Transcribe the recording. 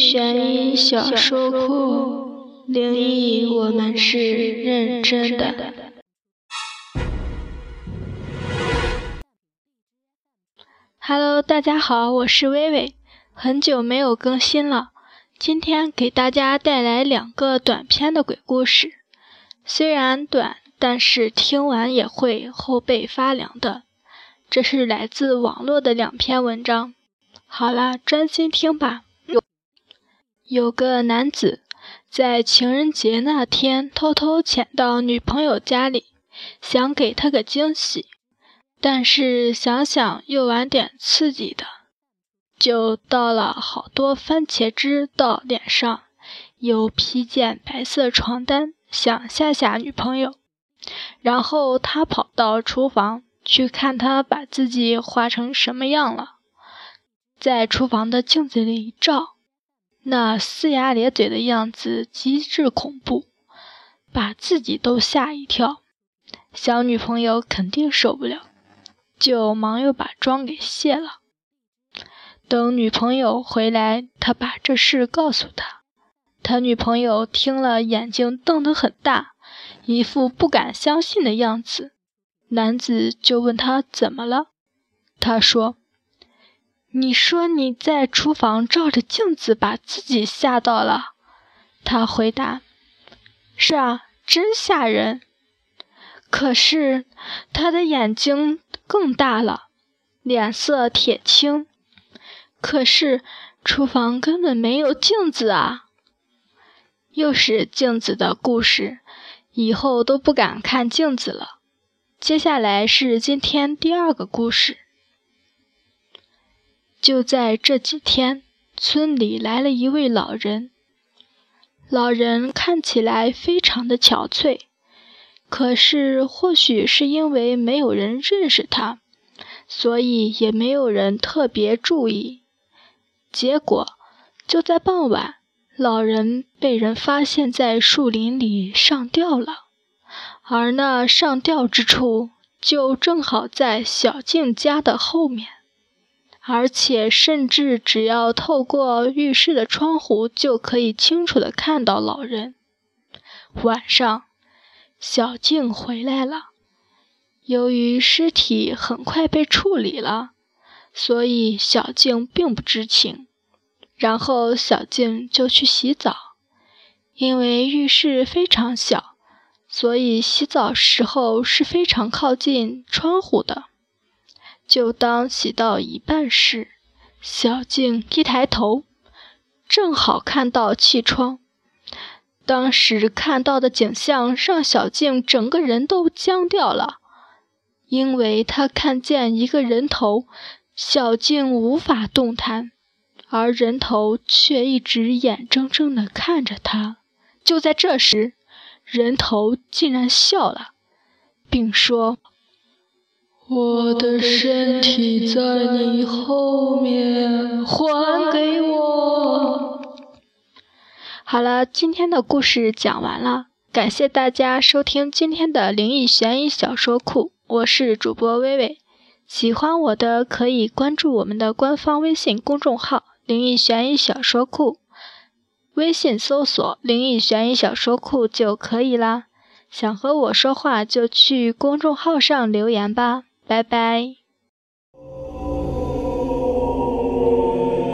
悬疑小说库，灵异我们是认真的。Hello，大家好，我是微微，很久没有更新了，今天给大家带来两个短篇的鬼故事，虽然短，但是听完也会后背发凉的。这是来自网络的两篇文章。好了，专心听吧。有个男子在情人节那天偷偷潜到女朋友家里，想给她个惊喜，但是想想又玩点刺激的，就倒了好多番茄汁到脸上，又披件白色床单，想吓吓女朋友。然后他跑到厨房。去看他把自己画成什么样了，在厨房的镜子里一照，那龇牙咧嘴的样子极致恐怖，把自己都吓一跳。小女朋友肯定受不了，就忙又把妆给卸了。等女朋友回来，他把这事告诉他，他女朋友听了，眼睛瞪得很大，一副不敢相信的样子。男子就问他怎么了，他说：“你说你在厨房照着镜子把自己吓到了。”他回答：“是啊，真吓人。”可是他的眼睛更大了，脸色铁青。可是厨房根本没有镜子啊！又是镜子的故事，以后都不敢看镜子了。接下来是今天第二个故事。就在这几天，村里来了一位老人。老人看起来非常的憔悴，可是或许是因为没有人认识他，所以也没有人特别注意。结果就在傍晚，老人被人发现在树林里上吊了。而那上吊之处，就正好在小静家的后面，而且甚至只要透过浴室的窗户，就可以清楚的看到老人。晚上，小静回来了，由于尸体很快被处理了，所以小静并不知情。然后小静就去洗澡，因为浴室非常小。所以洗澡时候是非常靠近窗户的。就当洗到一半时，小静一抬头，正好看到气窗。当时看到的景象让小静整个人都僵掉了，因为她看见一个人头，小静无法动弹，而人头却一直眼睁睁地看着她。就在这时，人头竟然笑了，并说：“我的身体在你后面，还给我。”好了，今天的故事讲完了，感谢大家收听今天的灵异悬疑小说库，我是主播微微。喜欢我的可以关注我们的官方微信公众号“灵异悬疑小说库”。微信搜索“灵异悬疑小说库”就可以啦。想和我说话就去公众号上留言吧，拜拜。